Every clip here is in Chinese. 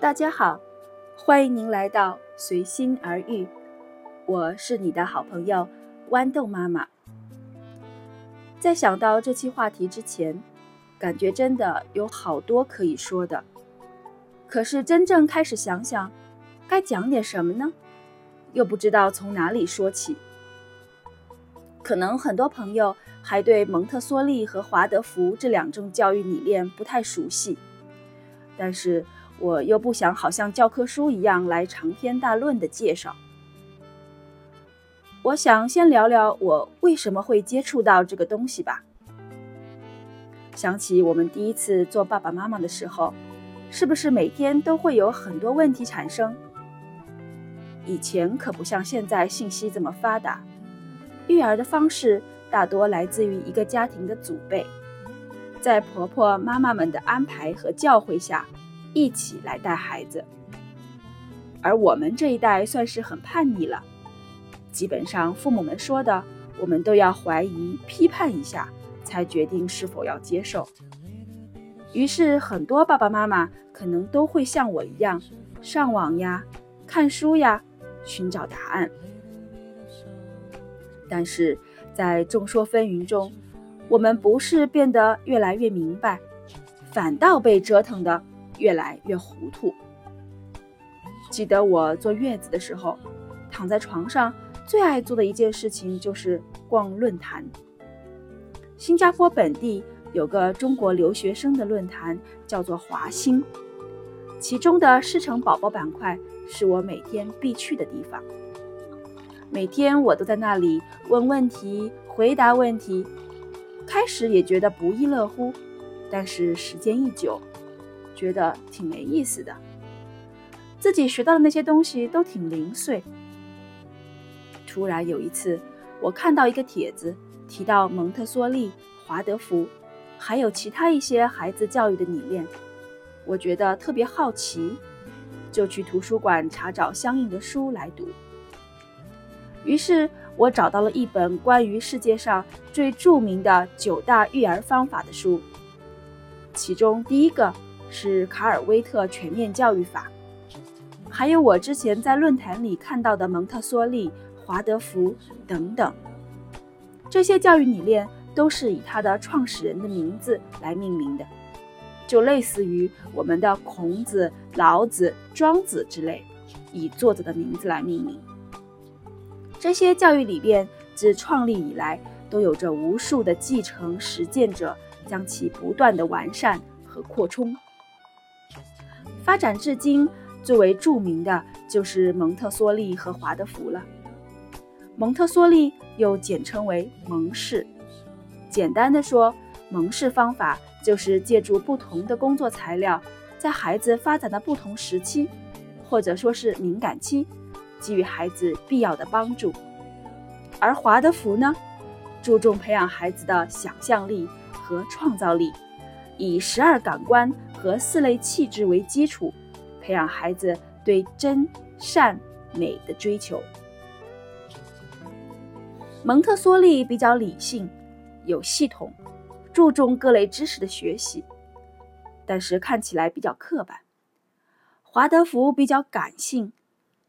大家好，欢迎您来到随心而遇，我是你的好朋友豌豆妈妈。在想到这期话题之前，感觉真的有好多可以说的，可是真正开始想想，该讲点什么呢？又不知道从哪里说起。可能很多朋友还对蒙特梭利和华德福这两种教育理念不太熟悉，但是。我又不想好像教科书一样来长篇大论的介绍。我想先聊聊我为什么会接触到这个东西吧。想起我们第一次做爸爸妈妈的时候，是不是每天都会有很多问题产生？以前可不像现在信息这么发达，育儿的方式大多来自于一个家庭的祖辈，在婆婆妈妈们的安排和教诲下。一起来带孩子，而我们这一代算是很叛逆了，基本上父母们说的，我们都要怀疑、批判一下，才决定是否要接受。于是，很多爸爸妈妈可能都会像我一样，上网呀、看书呀，寻找答案。但是在众说纷纭中，我们不是变得越来越明白，反倒被折腾的。越来越糊涂。记得我坐月子的时候，躺在床上最爱做的一件事情就是逛论坛。新加坡本地有个中国留学生的论坛，叫做华兴，其中的师承宝宝板块是我每天必去的地方。每天我都在那里问问题、回答问题，开始也觉得不亦乐乎，但是时间一久。觉得挺没意思的，自己学到的那些东西都挺零碎。突然有一次，我看到一个帖子，提到蒙特梭利、华德福，还有其他一些孩子教育的理念，我觉得特别好奇，就去图书馆查找相应的书来读。于是我找到了一本关于世界上最著名的九大育儿方法的书，其中第一个。是卡尔威特全面教育法，还有我之前在论坛里看到的蒙特梭利、华德福等等，这些教育理念都是以他的创始人的名字来命名的，就类似于我们的孔子、老子、庄子之类，以作者的名字来命名。这些教育理念自创立以来，都有着无数的继承实践者，将其不断的完善和扩充。发展至今，最为著名的就是蒙特梭利和华德福了。蒙特梭利又简称为蒙氏。简单的说，蒙氏方法就是借助不同的工作材料，在孩子发展的不同时期，或者说是敏感期，给予孩子必要的帮助。而华德福呢，注重培养孩子的想象力和创造力。以十二感官和四类气质为基础，培养孩子对真善美的追求。蒙特梭利比较理性、有系统，注重各类知识的学习，但是看起来比较刻板。华德福比较感性，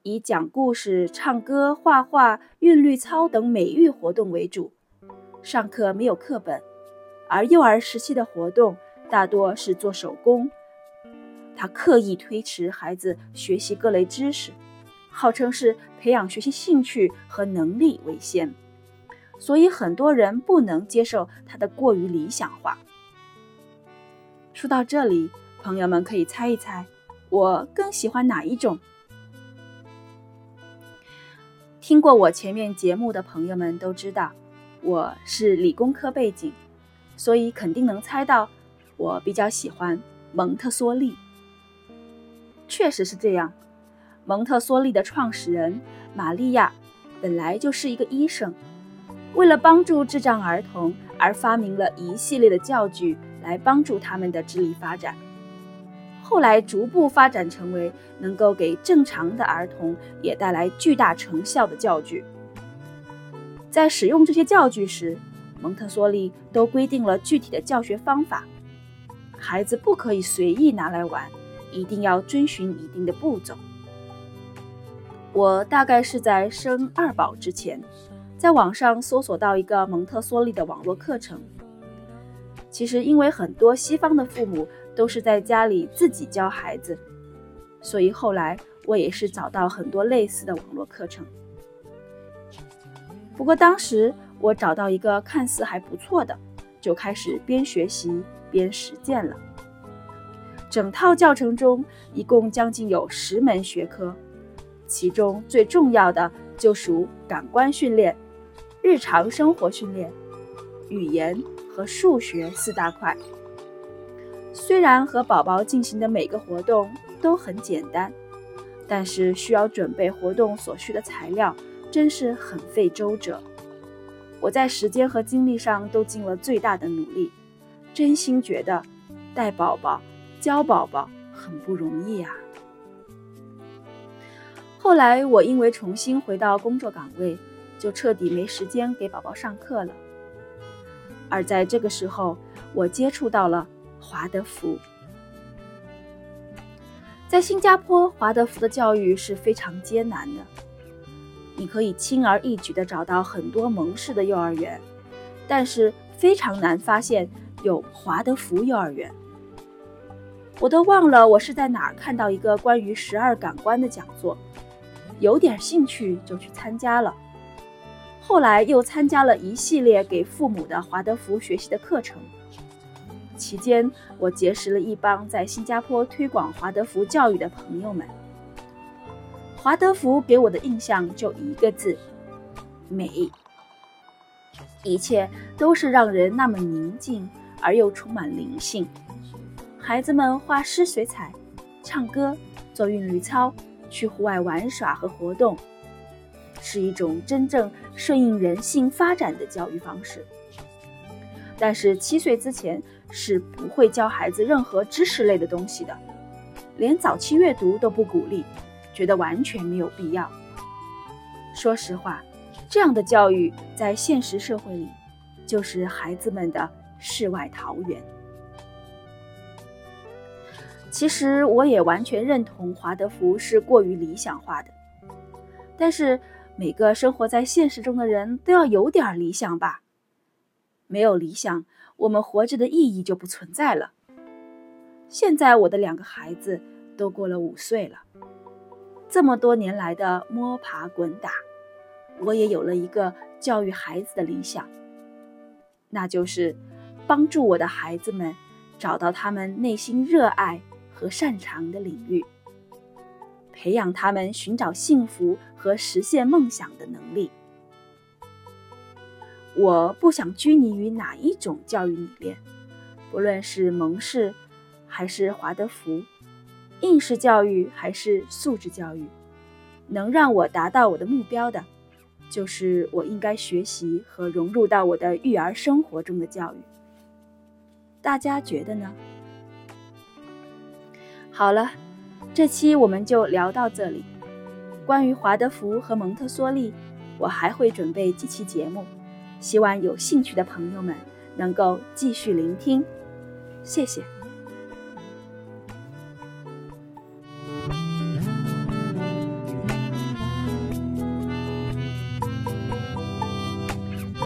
以讲故事、唱歌、画画、韵律操等美育活动为主，上课没有课本，而幼儿时期的活动。大多是做手工，他刻意推迟孩子学习各类知识，号称是培养学习兴趣和能力为先，所以很多人不能接受他的过于理想化。说到这里，朋友们可以猜一猜，我更喜欢哪一种？听过我前面节目的朋友们都知道，我是理工科背景，所以肯定能猜到。我比较喜欢蒙特梭利，确实是这样。蒙特梭利的创始人玛利亚本来就是一个医生，为了帮助智障儿童而发明了一系列的教具来帮助他们的智力发展。后来逐步发展成为能够给正常的儿童也带来巨大成效的教具。在使用这些教具时，蒙特梭利都规定了具体的教学方法。孩子不可以随意拿来玩，一定要遵循一定的步骤。我大概是在生二宝之前，在网上搜索到一个蒙特梭利的网络课程。其实，因为很多西方的父母都是在家里自己教孩子，所以后来我也是找到很多类似的网络课程。不过当时我找到一个看似还不错的，就开始边学习边实践了。整套教程中一共将近有十门学科。其中最重要的就属感官训练、日常生活训练、语言和数学四大块。虽然和宝宝进行的每个活动都很简单，但是需要准备活动所需的材料，真是很费周折。我在时间和精力上都尽了最大的努力，真心觉得带宝宝、教宝宝很不容易啊。后来我因为重新回到工作岗位，就彻底没时间给宝宝上课了。而在这个时候，我接触到了华德福。在新加坡，华德福的教育是非常艰难的。你可以轻而易举地找到很多蒙氏的幼儿园，但是非常难发现有华德福幼儿园。我都忘了我是在哪儿看到一个关于十二感官的讲座。有点兴趣就去参加了，后来又参加了一系列给父母的华德福学习的课程。期间，我结识了一帮在新加坡推广华德福教育的朋友们。华德福给我的印象就一个字：美。一切都是让人那么宁静而又充满灵性。孩子们画诗水彩，唱歌，做韵律操。去户外玩耍和活动，是一种真正顺应人性发展的教育方式。但是七岁之前是不会教孩子任何知识类的东西的，连早期阅读都不鼓励，觉得完全没有必要。说实话，这样的教育在现实社会里，就是孩子们的世外桃源。其实我也完全认同华德福是过于理想化的，但是每个生活在现实中的人都要有点理想吧？没有理想，我们活着的意义就不存在了。现在我的两个孩子都过了五岁了，这么多年来的摸爬滚打，我也有了一个教育孩子的理想，那就是帮助我的孩子们找到他们内心热爱。和擅长的领域，培养他们寻找幸福和实现梦想的能力。我不想拘泥于哪一种教育理念，不论是蒙氏还是华德福，应试教育还是素质教育，能让我达到我的目标的，就是我应该学习和融入到我的育儿生活中的教育。大家觉得呢？好了，这期我们就聊到这里。关于华德福和蒙特梭利，我还会准备几期节目，希望有兴趣的朋友们能够继续聆听。谢谢。